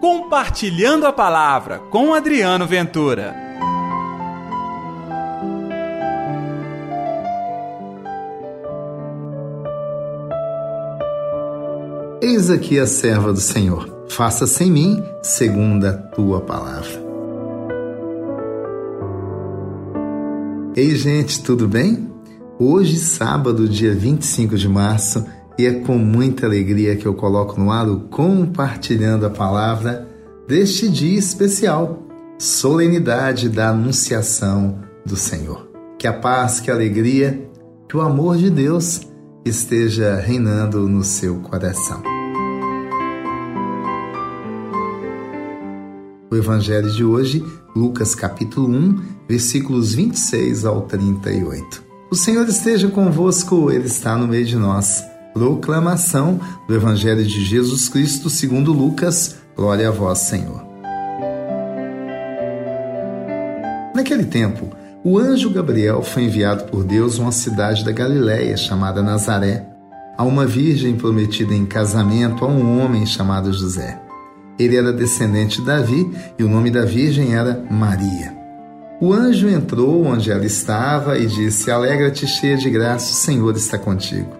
Compartilhando a Palavra com Adriano Ventura. Eis aqui a serva do Senhor. Faça-se mim segundo a tua palavra. Ei, gente, tudo bem? Hoje, sábado, dia 25 de março, e é com muita alegria que eu coloco no ar o compartilhando a palavra deste dia especial, solenidade da Anunciação do Senhor. Que a paz, que a alegria, que o amor de Deus esteja reinando no seu coração. O evangelho de hoje, Lucas capítulo 1, versículos 26 ao 38. O Senhor esteja convosco, ele está no meio de nós. Proclamação do Evangelho de Jesus Cristo segundo Lucas. Glória a vós, Senhor. Naquele tempo, o anjo Gabriel foi enviado por Deus a uma cidade da Galiléia chamada Nazaré, a uma virgem prometida em casamento a um homem chamado José. Ele era descendente de Davi e o nome da virgem era Maria. O anjo entrou onde ela estava e disse: Alegra-te, cheia de graça, o Senhor está contigo.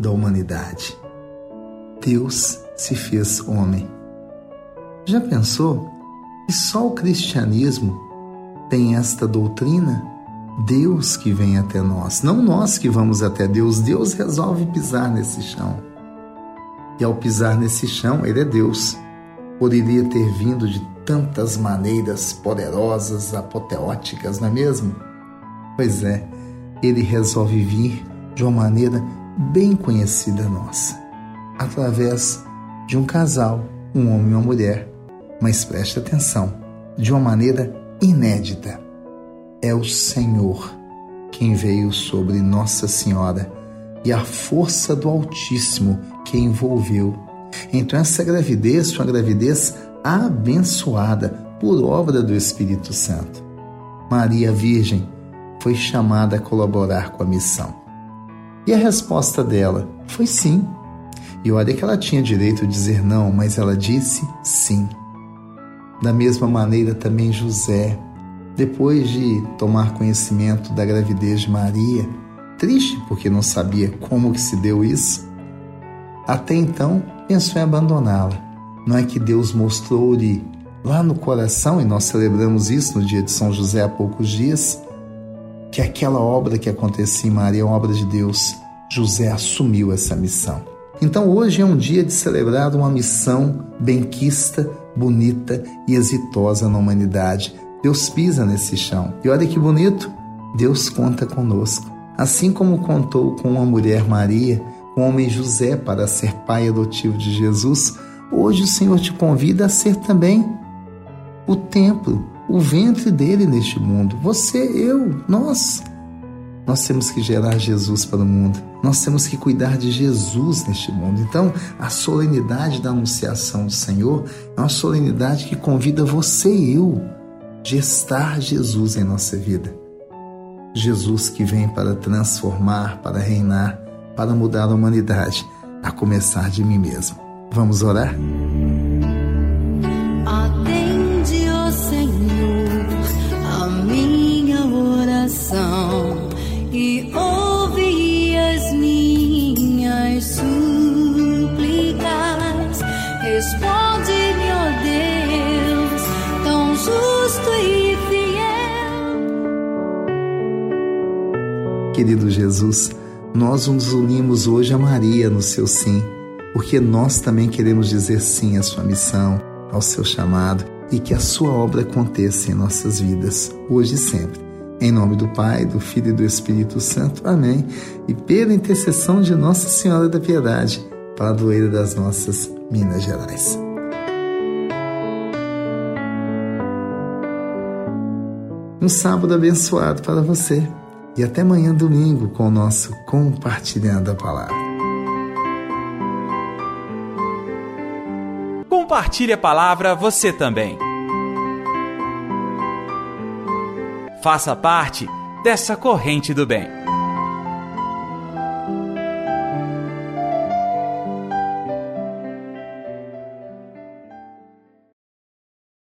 da humanidade. Deus se fez homem. Já pensou que só o cristianismo tem esta doutrina? Deus que vem até nós, não nós que vamos até Deus. Deus resolve pisar nesse chão. E ao pisar nesse chão, Ele é Deus. Poderia ter vindo de tantas maneiras poderosas, apoteóticas, não é mesmo? Pois é, Ele resolve vir de uma maneira bem conhecida nossa, através de um casal, um homem e uma mulher. Mas preste atenção, de uma maneira inédita. É o Senhor quem veio sobre Nossa Senhora e a força do Altíssimo que envolveu. Então, essa gravidez foi uma gravidez abençoada por obra do Espírito Santo. Maria Virgem foi chamada a colaborar com a missão. E a resposta dela foi sim. E olha que ela tinha direito de dizer não, mas ela disse sim. Da mesma maneira também José, depois de tomar conhecimento da gravidez de Maria, triste porque não sabia como que se deu isso, até então pensou em abandoná-la. Não é que Deus mostrou-lhe lá no coração, e nós celebramos isso no dia de São José há poucos dias, que aquela obra que acontecia em Maria é uma obra de Deus. José assumiu essa missão. Então hoje é um dia de celebrar uma missão benquista, bonita e exitosa na humanidade. Deus pisa nesse chão. E olha que bonito, Deus conta conosco. Assim como contou com uma mulher Maria, com o homem José para ser pai adotivo de Jesus, hoje o Senhor te convida a ser também o templo, o ventre dele neste mundo. Você, eu, nós. Nós temos que gerar Jesus para o mundo. Nós temos que cuidar de Jesus neste mundo. Então, a solenidade da anunciação do Senhor é uma solenidade que convida você e eu a gestar Jesus em nossa vida. Jesus que vem para transformar, para reinar, para mudar a humanidade. a começar de mim mesmo. Vamos orar? Querido Jesus, nós nos unimos hoje a Maria no seu sim porque nós também queremos dizer sim à sua missão, ao seu chamado e que a sua obra aconteça em nossas vidas, hoje e sempre. Em nome do Pai, do Filho e do Espírito Santo. Amém. E pela intercessão de Nossa Senhora da Piedade, padroeira das nossas Minas Gerais. Um sábado abençoado para você. E até amanhã, domingo, com o nosso Compartilhando a Palavra. Compartilhe a palavra você também. Faça parte dessa corrente do bem.